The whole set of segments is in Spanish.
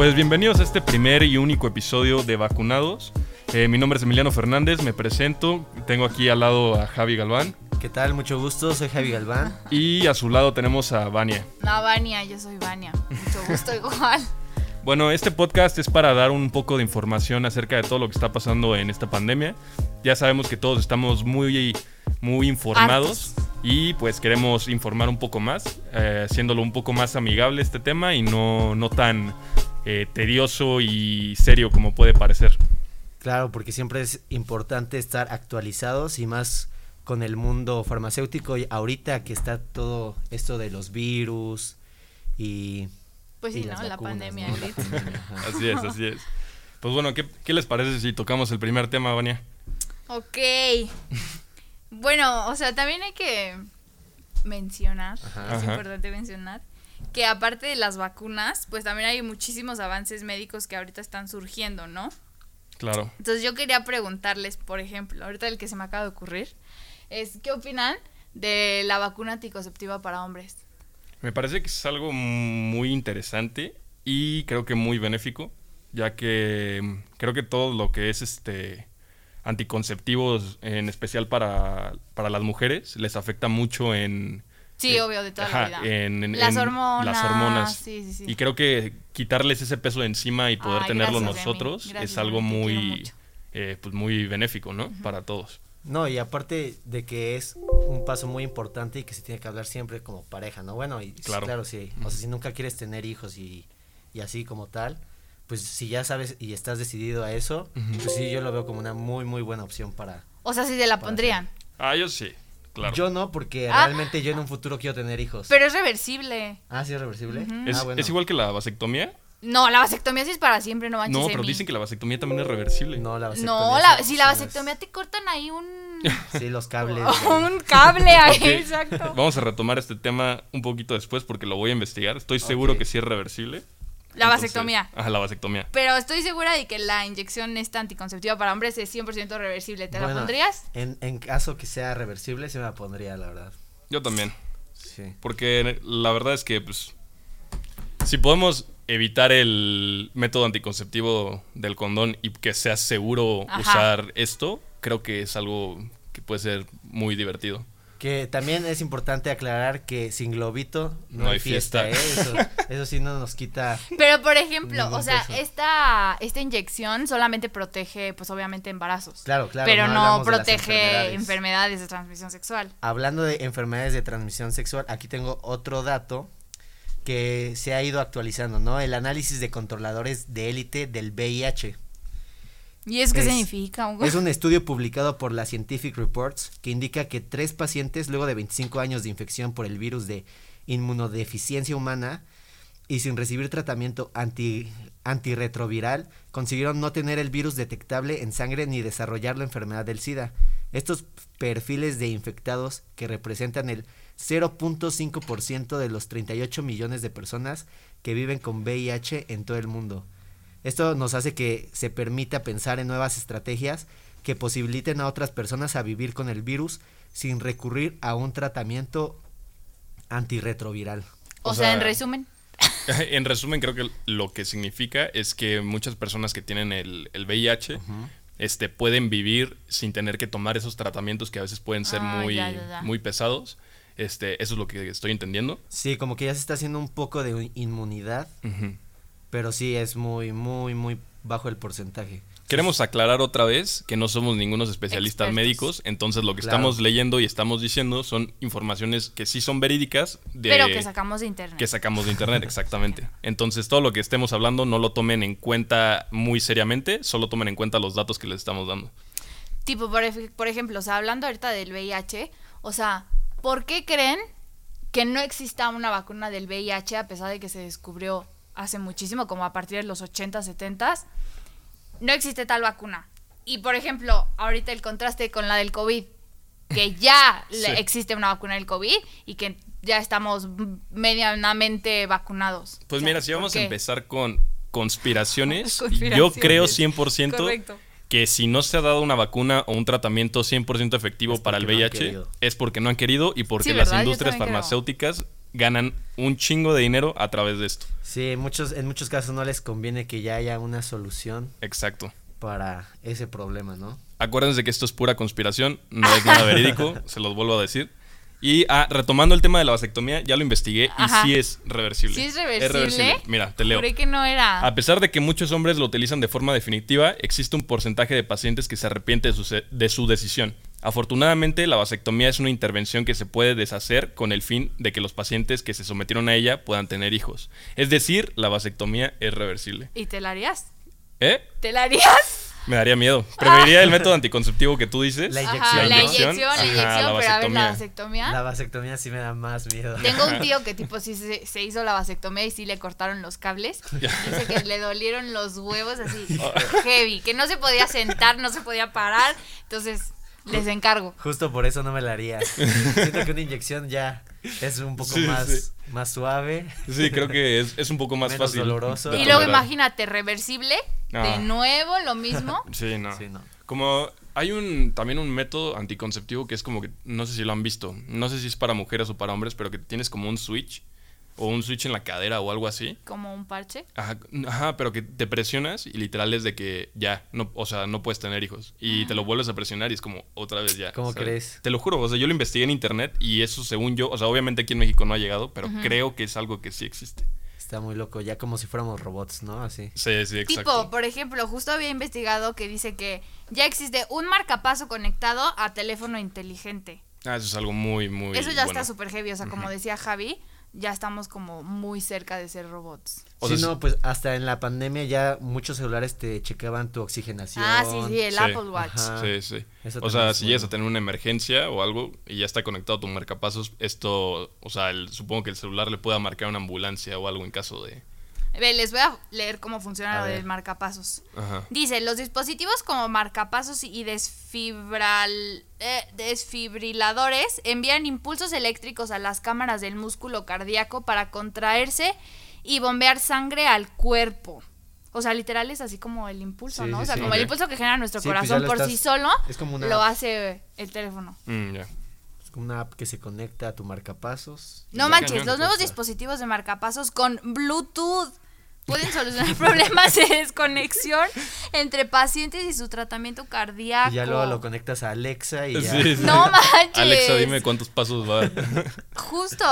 Pues bienvenidos a este primer y único episodio de Vacunados. Eh, mi nombre es Emiliano Fernández, me presento. Tengo aquí al lado a Javi Galván. ¿Qué tal? Mucho gusto, soy Javi Galván. Y a su lado tenemos a Vania. No, Vania, yo soy Vania. Mucho gusto igual. Bueno, este podcast es para dar un poco de información acerca de todo lo que está pasando en esta pandemia. Ya sabemos que todos estamos muy, muy informados y pues queremos informar un poco más, eh, haciéndolo un poco más amigable este tema y no, no tan eh, tedioso y serio como puede parecer. Claro, porque siempre es importante estar actualizados y más con el mundo farmacéutico y ahorita que está todo esto de los virus y Pues Y sí, ¿no? La pandemia. Así es, así es. Pues bueno, ¿qué, qué les parece si tocamos el primer tema, Vania? Ok. Bueno, o sea, también hay que mencionar, Ajá. es Ajá. importante mencionar, que aparte de las vacunas, pues también hay muchísimos avances médicos que ahorita están surgiendo, ¿no? Claro. Entonces yo quería preguntarles, por ejemplo, ahorita el que se me acaba de ocurrir, es ¿qué opinan de la vacuna anticonceptiva para hombres? Me parece que es algo muy interesante y creo que muy benéfico, ya que creo que todo lo que es este anticonceptivos, en especial para, para las mujeres, les afecta mucho en... Sí, eh, obvio, de toda ajá, la vida. en- en- las en hormonas. Las hormonas. Sí, sí, sí. Y creo que quitarles ese peso de encima y poder Ay, tenerlo nosotros Gracias, es algo te muy, eh, pues muy benéfico, ¿no? Para todos. No, y aparte de que es un paso muy importante y que se tiene que hablar siempre como pareja, ¿no? Bueno, y sí, Claro. claro, sí. O sea, si nunca quieres tener hijos y, y así como tal, pues si ya sabes y estás decidido a eso, pues sí, yo lo veo como una muy, muy buena opción para... O sea, si se la pondrían. Ah, yo sí, claro. Yo no, porque Ah. realmente yo en un futuro quiero tener hijos. Pero es reversible. Ah, sí, es reversible. ¿Es, Ah, bueno. es igual que la vasectomía? No, la vasectomía sí es para siempre, no manches. No, pero dicen que la vasectomía también es reversible. No, la vasectomía. No, la- si la vasectomía te cortan ahí un. Sí, los cables. un cable ahí, exacto. Vamos a retomar este tema un poquito después porque lo voy a investigar. Estoy seguro que sí es reversible. La Entonces- vasectomía. Ajá, la vasectomía. Pero estoy segura de que la inyección esta anticonceptiva para hombres es 100% reversible. ¿Te la Bueno, pondrías? En, en caso que sea reversible, sí me la pondría, la verdad. Yo también. Sí. Porque la verdad es que, pues, si podemos evitar el método anticonceptivo del condón y que sea seguro Ajá. usar esto, creo que es algo que puede ser muy divertido. Que también es importante aclarar que sin globito no, No hay fiesta, fiesta. ¿eh? Eso, eso sí no nos quita. Pero por ejemplo, o sea, peso. esta, esta inyección solamente protege, pues obviamente embarazos. Claro, claro. pero no, de protege enfermedades. enfermedades de transmisión sexual. Hablando de enfermedades de transmisión sexual, aquí tengo otro dato que se ha ido actualizando, ¿no? El análisis de controladores de élite del VIH. ¿Y eso qué Es- significa? Un- Es un estudio publicado por la Scientific Reports que indica que tres pacientes luego de 25 años de infección por el virus de inmunodeficiencia humana y sin recibir tratamiento anti, antirretroviral consiguieron no tener el virus detectable en sangre ni desarrollar la enfermedad del SIDA. Estos perfiles de infectados que representan el 0.5% de los 38 millones de personas que viven con VIH en todo el mundo. Esto nos hace que se permita pensar en nuevas estrategias que posibiliten a otras personas a vivir con el virus sin recurrir a un tratamiento antirretroviral. o o sea, en resumen. en resumen, creo que lo que significa es que muchas personas que tienen el, el VIH este, pueden vivir sin tener que tomar esos tratamientos que a veces pueden ser Ah, muy, ya, ya, ya. muy pesados. Este, eso es lo que estoy entendiendo. Sí, como que ya se está haciendo un poco de inmunidad, Ujú. Pero sí es muy, muy, muy bajo el porcentaje. Queremos aclarar otra vez que no somos ningunos especialistas Expertos. médicos, entonces lo que Claro. estamos leyendo y estamos diciendo son informaciones que sí son verídicas de pero que sacamos de internet. que sacamos de internet, exactamente. Entonces todo lo que estemos hablando no lo tomen en cuenta muy seriamente, solo tomen en cuenta los datos que les estamos dando. Tipo, por, por ejemplo, o sea, hablando ahorita del VIH, o sea, ¿por qué creen que no exista una vacuna del VIH a pesar de que se descubrió hace muchísimo, como a partir de los 80, 70? No existe tal vacuna. Y por ejemplo, ahorita el contraste con la del COVID, que ya Sí. existe una vacuna del COVID y que ya estamos medianamente vacunados. Pues O sea, mira, si ¿por vamos a empezar con conspiraciones, yo creo 100% Correcto. que si no se ha dado una vacuna o un tratamiento 100% efectivo Es para el no VIH, es porque no han querido y porque Sí, las industrias creo. Ganan un chingo de dinero a través de esto. Sí, en muchos, en muchos casos no les conviene que ya haya una solución Exacto. para ese problema, ¿no? Acuérdense que esto es pura conspiración, no es nada verídico, se los vuelvo a decir. Y ah, retomando el tema de la vasectomía, ya lo investigué y sí es reversible. ¿Sí es reversible? Mira, te leo. Juré que no era. A pesar de que muchos hombres lo utilizan de forma definitiva, existe un porcentaje de pacientes que se arrepiente de su, de su decisión. Afortunadamente, la vasectomía es una intervención que se puede deshacer con el fin de que los pacientes que se sometieron a ella puedan tener hijos. Es decir, la vasectomía es reversible. ¿Y te la harías? ¿Eh? ¿Te la harías? Me daría miedo. Preferiría el método anticonceptivo que tú dices. La Ajá, inyección, la inyección, la Ajá, inyección, la pero a ver, la vasectomía. vasectomía. La vasectomía sí me da más miedo. Tengo un tío que tipo sí se, se hizo la vasectomía y sí le cortaron los cables. Dice que le dolieron los huevos así heavy, que no se podía sentar, no se podía parar. Entonces, les encargo. Justo por eso no me la haría. Siento que una inyección ya es un poco Sí, más, sí. más suave. Sí, creo que es, es un poco más Menos fácil. doloroso. de Y luego imagínate, reversible, Ah. de nuevo lo mismo. Sí, no. Sí, no. Como hay un también un método anticonceptivo que es como que no sé si lo han visto, no sé si es para mujeres o para hombres, pero que tienes como un switch o un switch en la cadera o algo así. Como un parche. Ajá, ajá, pero que te presionas y literal es de que ya, no, o sea, no puedes tener hijos. Y te lo vuelves a presionar y es como otra vez ya. ¿Cómo ¿sabes? crees? Te lo juro, o sea, yo lo investigué en internet y eso según yo, o sea, obviamente aquí en México no ha llegado, pero creo que es algo que sí existe. Está muy loco, ya como si fuéramos robots, ¿no? Así. Sí, sí, exacto. Tipo, por ejemplo, justo había investigado que dice que ya existe un marcapaso conectado a teléfono inteligente. Ah, eso es algo muy, muy Eso ya bueno. está súper heavy. O sea, como decía Javi, ya estamos como muy cerca de ser robots. O sí, sea, no, pues hasta en la pandemia ya muchos celulares te checaban tu oxigenación. Ah, sí, sí, el Sí. Apple Watch. Ajá. Sí, sí. Eso O sea, si llegas a tener una emergencia o algo y ya está conectado tu marcapasos, esto, o sea, el- supongo que el celular le pueda marcar una ambulancia o algo en caso de... Les voy a leer cómo funciona A lo ver. del marcapasos. Ajá. Dice, los dispositivos como marcapasos y desfibral, eh, desfibriladores envían impulsos eléctricos a las cámaras del músculo cardíaco para contraerse y bombear sangre al cuerpo. O sea, literal es así como el impulso, Sí, ¿no? sí, o sea, sí. como el impulso que genera nuestro pues corazón por estás- sí solo, es como una lo hace el teléfono. Mm, ya. Una app que se conecta a tu marcapasos. No manches, los nuevos cuesta. dispositivos de marcapasos con Bluetooth pueden solucionar problemas de desconexión entre pacientes y su tratamiento cardíaco. Y ya luego lo conectas a Alexa y ya. Sí, sí. No manches. Alexa, dime cuántos pasos va. Justo.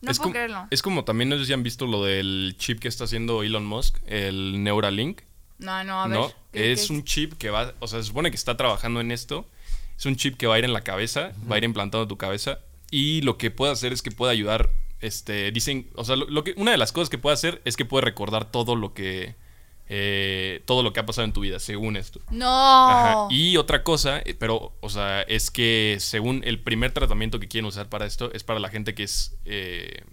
No es, puedo como, creerlo. es como también, no sé si han visto lo del chip que está haciendo Elon Musk, el Neuralink. No, no, a ver. ¿no? ¿qué- Es qué un chip que va, o sea, se supone que está trabajando en esto. Es un chip que va a ir en la cabeza, va a ir implantado en tu cabeza. Y lo que puede hacer es que puede ayudar, este, dicen, o sea, lo, lo que, una de las cosas que puede hacer es que puede recordar todo lo que, eh, todo lo que ha pasado en tu vida, según esto. No. Ajá. Y otra cosa, eh, pero, o sea, es que según el primer tratamiento que quieren usar para esto es para la gente que es, eh,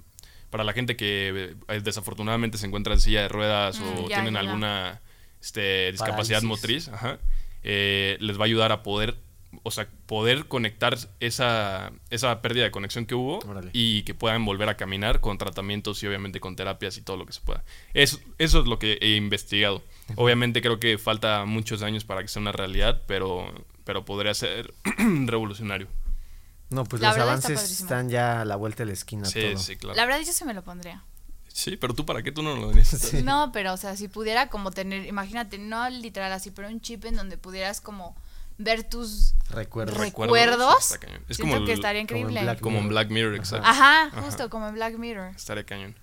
para la gente que eh, desafortunadamente se encuentra en silla de ruedas Mm, o ya, tienen ya, ya. alguna este, discapacidad Parálisis. motriz, ajá, les va a ayudar a poder, o sea, poder conectar esa, esa pérdida de conexión que hubo Órale. y que puedan volver a caminar con tratamientos y obviamente con terapias y todo lo que se pueda. Eso, eso es lo que he investigado. Obviamente creo que falta muchos años para que sea una realidad, pero, pero podría ser revolucionario. No, pues La los está avances están ya a la vuelta de la esquina Sí, todo. sí, claro. La verdad yo se me lo pondría. Sí, pero tú para qué tú no lo necesitas. No, pero o sea, si pudiera como tener, imagínate, no literal así, pero un chip en donde pudieras como ver tus Recuerdo. recuerdos. Cañón. Es como que estaría como en increíble. Black Como en Mirror. Black Mirror, Ajá. exacto. Ajá, Ajá. justo como en Black Mirror. Estaría cañón.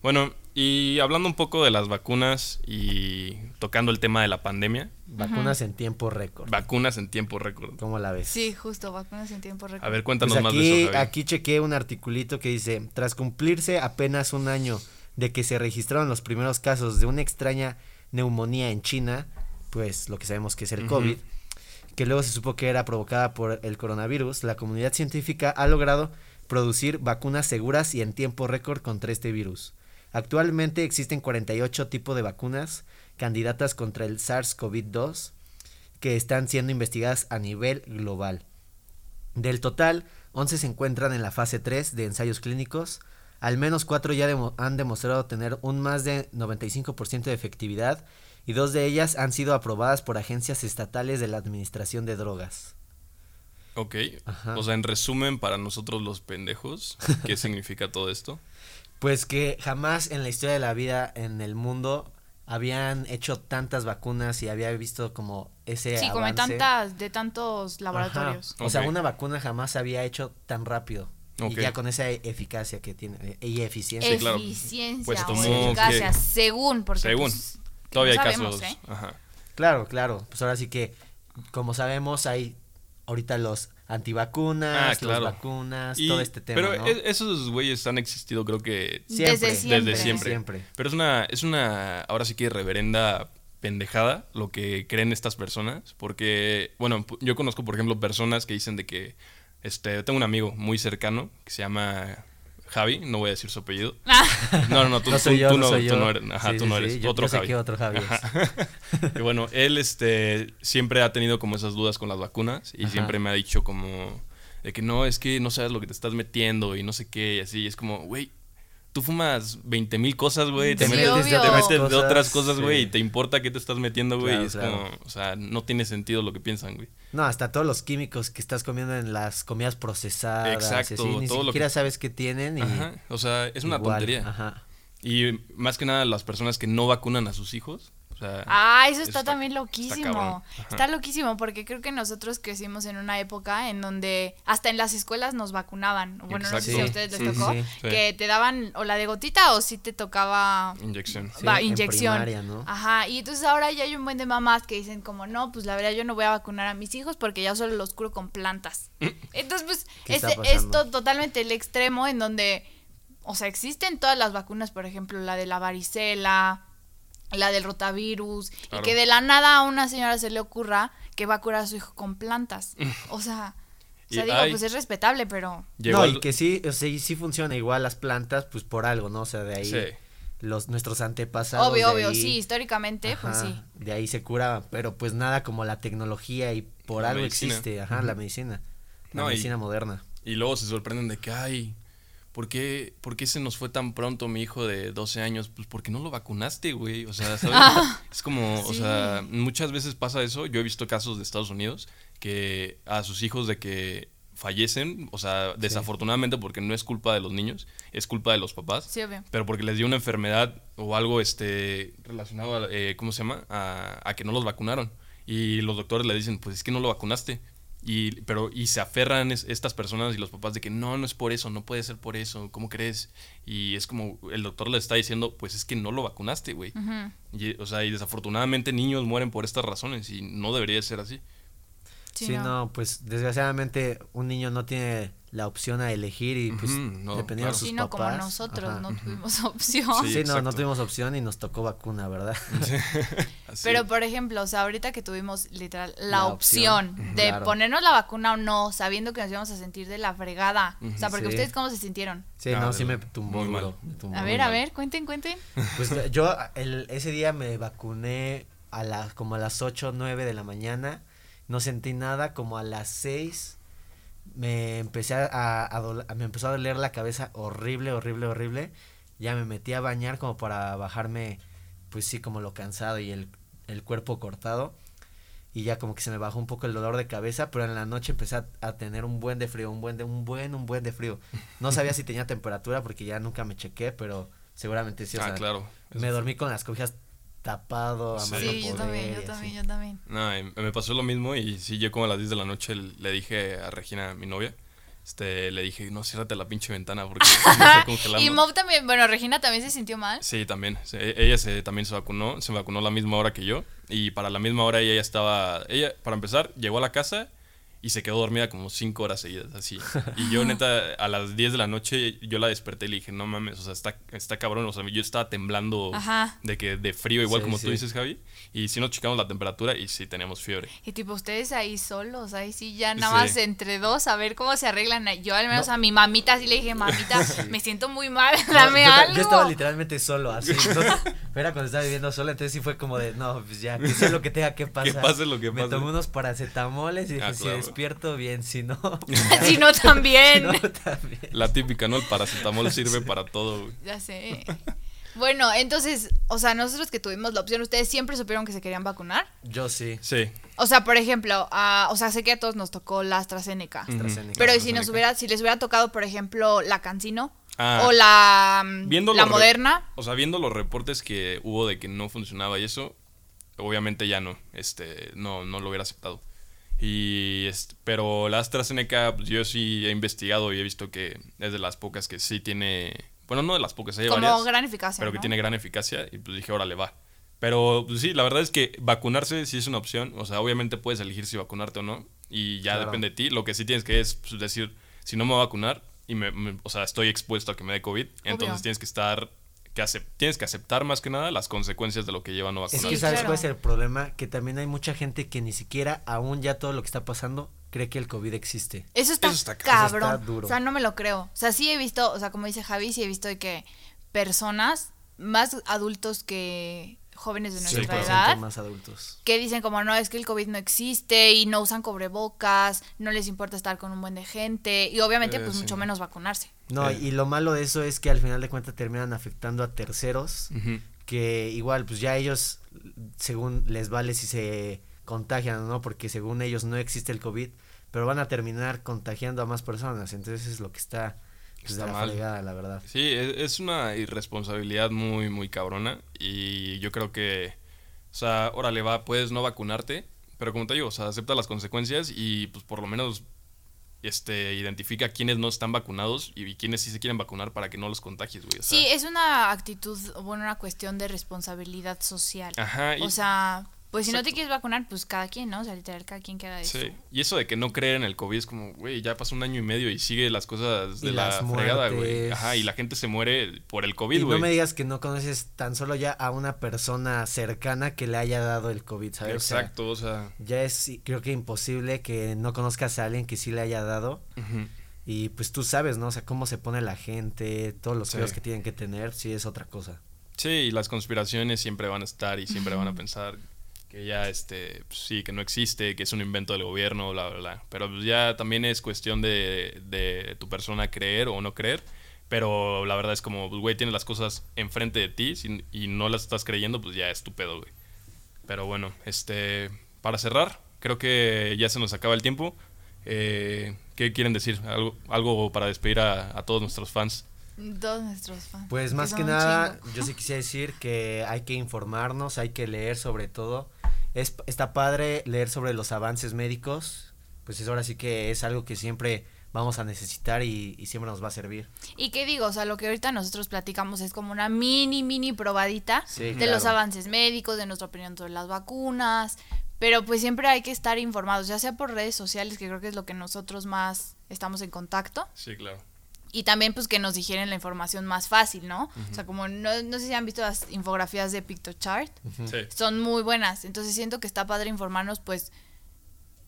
Bueno, y hablando un poco de las vacunas y tocando el tema de la pandemia, Vacunas en tiempo récord. vacunas en tiempo récord. ¿Cómo la ves? Sí, justo, vacunas en tiempo récord. A ver, cuéntanos Pues más de aquí, eso, aquí chequé un articulito que dice, tras cumplirse apenas un año de que se registraron los primeros casos de una extraña neumonía en China, pues lo que sabemos que es el. COVID, que luego se supo que era provocada por el coronavirus, la comunidad científica ha logrado producir vacunas seguras y en tiempo récord contra este virus. Actualmente existen 48 tipos de vacunas candidatas contra el SARS-CoV-2 que están siendo investigadas a nivel global. Del total, 11 se encuentran en la fase 3 de ensayos clínicos. Al menos 4 ya han demostrado tener un más de 95% de efectividad y dos de ellas han sido aprobadas por agencias estatales de la Administración de Drogas. Ok. Ajá. O sea, en resumen, para nosotros los pendejos, ¿qué significa todo esto? Pues que jamás en la historia de la vida en el mundo habían hecho tantas vacunas y había visto como ese Sí, como de avance. tantas, de tantos Ajá. laboratorios. O sea, una vacuna jamás se había hecho tan rápido. Ok. Y ya con esa eficacia que tiene y eficiencia. Sí, claro. Eficiencia Pues o tomó eficacia, que- según, porque Según. pues, Todavía no hay sabemos, casos. ¿eh? Ajá. Claro, claro. Pues ahora sí que, como sabemos, hay ahorita los antivacunas, Ah, claro. los vacunas, Y- todo este tema, pero ¿no? e- esos güeyes han existido, creo que Desde siempre. Desde siempre. Siempre. Pero es una, es una, ahora sí que reverenda pendejada lo que creen estas personas. Porque, bueno, yo conozco, por ejemplo, personas que dicen de que, este, tengo un amigo muy cercano que se llama Javi, no voy a decir su apellido. No, no, no, tú no soy tú- yo, tú no, no, soy tú yo. no eres, ajá, Sí, tú sí, no eres, otro yo sé Javi. que otro Javi es. Y bueno, él, este, siempre ha tenido como esas dudas con las vacunas y Ajá. siempre me ha dicho como de que no, es que no sabes lo que te estás metiendo y no sé qué, y así, es como, güey, tú fumas 20 mil cosas, güey, te Sí, metes, obvio. te de otras cosas, güey, sí. y te importa qué te estás metiendo, güey, Claro, y es claro. como, o sea, no tiene sentido lo que piensan, güey. No, hasta todos los químicos que estás comiendo en las comidas procesadas. Exacto, así, ni todo lo siquiera que- sabes qué tienen y Ajá, o sea, es una igual, tontería. Ajá. Y más que nada las personas que no vacunan a sus hijos, o sea, Ah, eso Eso está, está- también loquísimo. Está, loquísimo porque creo que nosotros crecimos en una época en donde hasta en las escuelas nos vacunaban. Bueno, no sé si a ustedes les Sí, sí, tocó. sí. Sí. Que te daban o la de gotita o si te tocaba inyección. Sí, va, en inyección. primaria, ¿no? Ajá, y entonces ahora ya hay un buen de mamás que dicen como, no, pues la verdad yo no voy a vacunar a mis hijos porque ya solo los curo con plantas. Entonces, pues, ¿Qué está este, pasando? esto totalmente el extremo en donde, o sea, existen todas las vacunas, por ejemplo, la de la varicela, la del rotavirus, Claro. y que de la nada a una señora se le ocurra que va a curar a su hijo con plantas. O sea, o sea, Y digo, hay- pues es respetable, pero... No, al- y que sí, o sea, y sí funciona igual las plantas, pues por algo, ¿no? O sea, de ahí Sí. los nuestros antepasados. Obvio, obvio, ahí- sí, históricamente, pues sí. De ahí se cura, pero pues nada como la tecnología y por La algo medicina. existe, ajá, la medicina. La No, y- medicina moderna. Y luego se sorprenden de que, ay, ¿por qué, ¿por qué se nos fue tan pronto mi hijo de 12 años? Pues porque no lo vacunaste, güey. O sea, ¿sabes? es como, o sea, muchas veces pasa eso. Yo he visto casos de Estados Unidos que a sus hijos de que fallecen, o sea, desafortunadamente porque no es culpa de los niños, es culpa de los papás. Sí, obvio. Pero porque les dio una enfermedad o algo este relacionado a, eh, ¿cómo se llama? A, a que no los vacunaron. Y los doctores le dicen, pues es que no lo vacunaste. Y, pero, y se aferran es- estas personas y los papás de que no, no es por eso, no puede ser por eso, ¿cómo crees? Y es como el doctor le está diciendo, pues es que no lo vacunaste, güey. Y, o sea, y desafortunadamente niños mueren por estas razones y no debería ser así. Sí, Sí, no. no. pues desgraciadamente un niño no tiene la opción a elegir y pues no, dependiendo claro. de sus Sí, no como papás. nosotros, ajá. no tuvimos opción. Sí, Sí, no, no tuvimos opción y nos tocó vacuna, ¿verdad? Pero por ejemplo, o sea, ahorita que tuvimos literal la, La opción, opción, de claro. ponernos la vacuna o no, sabiendo que nos íbamos a sentir de la fregada. O sea, porque Sí. ustedes cómo se sintieron. Sí, no, sí me tumbó muy mal. duro, me tumbó A ver, a ver, cuenten, cuenten. Pues yo el, ese día me vacuné a las como a las 8 o 9 de la mañana, no sentí nada, como a las 6 me empecé a, a dol- me empezó a doler la cabeza horrible, horrible, horrible. Ya me metí a bañar como para bajarme pues sí como lo cansado y el, el cuerpo cortado. Y ya como que se me bajó un poco el dolor de cabeza, pero en la noche empecé a, a tener un buen de frío, un buen de un buen un buen de frío. No sabía si tenía temperatura porque ya nunca me chequé, pero seguramente sí, o ah, sea, claro. me dormí con las cobijas tapado a Sí. más no Sí, yo poder también, yo también, yo también. No, y me pasó lo mismo y sí, yo como a las 10 de la noche le dije a Regina, mi novia, este, le dije, no, ciérrate la pinche ventana porque me estoy congelando. Y Mob también, bueno, Regina también se sintió mal. Sí, también. E- ella se, también se vacunó, se vacunó a la misma hora que yo y para la misma hora ella ya estaba, ella, para empezar, llegó a la casa y se quedó dormida como 5 horas seguidas, así. Y yo neta, a las 10 de la noche yo la desperté y le dije, no mames, o sea, está, está cabrón, o sea, yo estaba temblando Ajá. de que de frío, igual Sí, como sí. tú dices, Javi, y sí nos checamos la temperatura y sí teníamos fiebre. Y tipo, ustedes ahí solos, ahí sí, ya nada Sí. más entre dos, a ver cómo se arreglan. Yo al menos a mi mamita sí le dije, mamita, me siento muy mal, No, dame yo, algo. yo estaba literalmente solo, así. no- era cuando estaba viviendo solo, entonces sí fue como de, no, pues ya, que sea lo que tenga que pasar. pase lo que Me pase. tomé unos paracetamoles y dije, Ah, si claro. Despierto bien, si no, si no, también. si no, también. La típica, ¿no? El paracetamol sirve para todo, güey. Ya sé. Bueno, entonces, o sea, nosotros que tuvimos la opción, ¿ustedes siempre supieron que se querían vacunar? Yo sí. Sí. O sea, por ejemplo, o sea, sé que a todos nos tocó la AstraZeneca. AstraZeneca. Pero ¿y si nos hubiera, si les hubiera tocado, por ejemplo, la Cancino Ah. o la, Viendo la Moderna, O sea, viendo los reportes que hubo de que no funcionaba y eso, obviamente ya no, este, no, no lo hubiera aceptado. Y este, pero la AstraZeneca, pues, yo sí he investigado y he visto que es de las pocas que sí tiene, bueno, no de las pocas, hay como varias, gran eficacia. pero que tiene gran eficacia y pues dije, órale, va. Pero pues, sí, la verdad es que vacunarse sí es una opción, o sea, obviamente puedes elegir si vacunarte o no y ya Claro. depende de ti. Lo que sí tienes que es pues, decir, si no me voy a vacunar y me, me- o sea, estoy expuesto a que me dé COVID, entonces tienes que estar que tienes que aceptar más que nada las consecuencias de lo que lleva a no Es vacunarse. que Sí, sabes cuál es el problema, que también hay mucha gente que ni siquiera aún ya todo lo que está pasando cree que el COVID existe. Eso está, Eso está ca- eso cabrón. está duro. O sea, no me lo creo. O sea, sí he visto, o sea, como dice Javi, sí he visto que personas más adultos que jóvenes de Sí, nuestra edad más adultos. que dicen como no, es que el COVID no existe y no usan cubrebocas, no les importa estar con un buen de gente y obviamente Eh, pues sí. mucho menos vacunarse. No, Eh. y lo malo de eso es que al final de cuentas terminan afectando a terceros, que igual pues ya ellos según les vale si se contagian o no, porque según ellos no existe el COVID, pero van a terminar contagiando a más personas, entonces es lo que está, Está mal. fregada, la verdad. Sí, e- es una irresponsabilidad muy, muy cabrona. Y yo creo que, o sea, órale, va, puedes no vacunarte, pero como te digo, o sea, acepta las consecuencias y pues por lo menos este, identifica quiénes no están vacunados y quiénes sí se quieren vacunar para que no los contagies, güey. o sea. Sí, es una actitud, bueno, una cuestión de responsabilidad social. Ajá, y- O sea, pues si no te quieres vacunar, pues cada quien, ¿no? O sea, literal, cada quien queda de Sí, su- y eso de que no creer en el COVID es como, güey, ya pasó un año y medio y sigue las cosas de Y la fregada, güey. Ajá, y la gente se muere por el COVID, no güey. me digas que no conoces tan solo ya a una persona cercana que le haya dado el COVID, ¿sabes? O sea, Exacto, o sea. ya es creo que imposible que no conozcas a alguien que sí le haya dado ujú. y pues tú sabes, ¿no? O sea, cómo se pone la gente, todos los Sí. que tienen que tener, sí es otra cosa. Sí, y las conspiraciones siempre van a estar y siempre van a pensar que ya, este, pues, sí, que no existe, que es un invento del gobierno, bla, bla, bla. Pero pues, ya también es cuestión de, de tu persona creer o no creer. Pero la verdad es como, pues, güey, tienes las cosas enfrente de ti si- y no las estás creyendo, pues ya es tu pedo, güey. Pero bueno, este, para cerrar, creo que ya se nos acaba el tiempo. Eh, ¿Qué quieren decir? ¿Algo, algo para despedir a, a todos nuestros fans? Todos nuestros fans. Pues más que nada, chingo. yo sí quisiera decir que hay que informarnos, hay que leer sobre todo. Es, está padre leer sobre los avances médicos, pues es ahora sí que es algo que siempre vamos a necesitar y, y siempre nos va a servir. Y qué digo, o sea, lo que ahorita nosotros platicamos es como una mini, mini probadita Sí, de claro. los avances médicos, de nuestra opinión sobre las vacunas, pero pues siempre hay que estar informados, ya sea por redes sociales, que creo que es lo que nosotros más estamos en contacto, Sí, claro. Y también pues que nos digieren la información más fácil, ¿no? O sea, como no, no sé si han visto las infografías de PictoChart, Sí. son muy buenas, entonces siento que está padre informarnos pues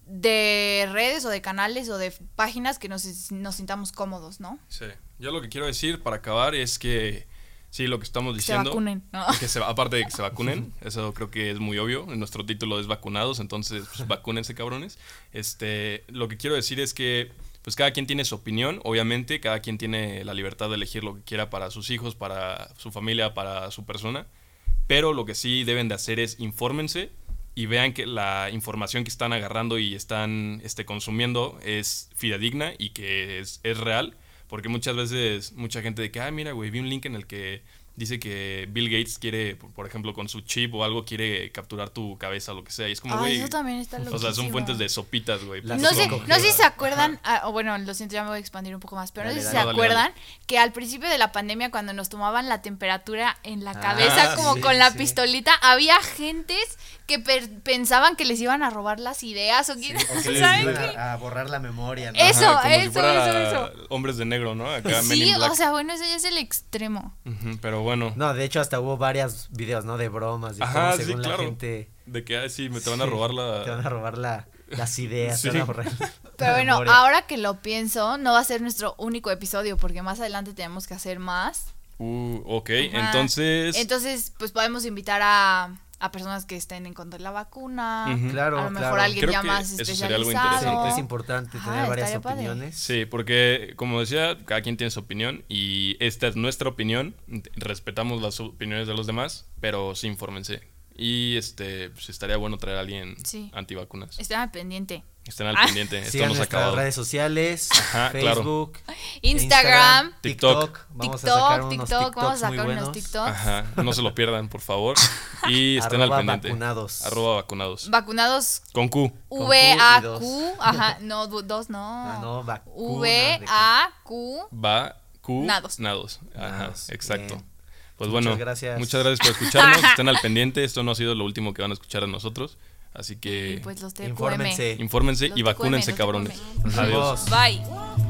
de redes o de canales o de páginas que nos, nos sintamos cómodos, ¿no? Sí. Yo lo que quiero decir para acabar es que sí, lo que estamos Que se diciendo. vacunen, ¿no? que se, aparte de que se vacunen, eso creo que es muy obvio. En nuestro título es vacunados, entonces pues, vacúnense, cabrones. Este, lo que quiero decir es que pues cada quien tiene su opinión, obviamente, cada quien tiene la libertad de elegir lo que quiera para sus hijos, para su familia, para su persona. Pero lo que sí deben de hacer es infórmense y vean que la información que están agarrando y están este, consumiendo es fidedigna y que es, es real. Porque muchas veces, mucha gente de ah, mira, güey, vi un link en el que dice que Bill Gates quiere, por ejemplo, con su chip o algo, quiere capturar tu cabeza, lo que sea. Y es como, güey. eso también está O sea, son fuentes de sopitas, güey. No sé, no sé si se acuerdan, ah, o bueno, lo siento, ya me voy a expandir un poco más, pero no sé si dale. se dale, acuerdan que al principio de la pandemia, cuando nos tomaban la temperatura en la Ah, cabeza, como sí, con la sí. pistolita, había gentes que per- pensaban que les iban a robar las ideas o quién, O que les a, a borrar la memoria, ¿no? Eso, Ajá, como si eso, fuera eso, Hombres de negro, ¿no? Acá Men Sí, in Black. o sea, bueno, eso ya es el extremo. Pero bueno. No, de hecho hasta hubo varios videos, ¿no? De bromas, de Ajá, cómo sí, según la claro. gente De que, ah, sí, me te van a robar la. te van a robar la, las ideas, te Sí. van a borrar Pero la bueno, memoria. ahora que lo pienso, no va a ser nuestro único episodio, porque más adelante tenemos que hacer más. Uh, ok, Ajá. entonces. Entonces, pues podemos invitar a a personas que estén en contra de la vacuna. Claro, a lo mejor claro. alguien Creo ya que más eso sería algo interesante. Es importante Ajá, tener varias padre. opiniones. Sí, porque como decía, cada quien tiene su opinión y esta es nuestra opinión. Respetamos las opiniones de los demás, pero sí infórmense. Y este, pues estaría bueno traer a alguien Sí. antivacunas. Estén al pendiente. Estén al Ah. pendiente, esto Sigan no se ha nuestras acabado. redes sociales, Ajá, claro. Facebook, Instagram, TikTok. Vamos a sacar TikTok, unos TikTok, vamos a sacar unos. TikToks. Ajá, no se lo pierdan, por favor. Y estén Arroba al pendiente. vacunados. Arroba vacunados. Vacunados Con Q. V A. Q, ajá, no dos no. Ah, no, vacuna V. A Q. Va Q. Nados. Nados. Ajá, Nados, exacto. bien. Pues Muchas bueno, gracias. muchas gracias por escucharnos. Estén al pendiente. Esto no ha sido lo último que van a escuchar de nosotros. Así Y que pues los TQM. Infórmense. infórmense Los y vacúnense, cabrones. Adiós. Bye.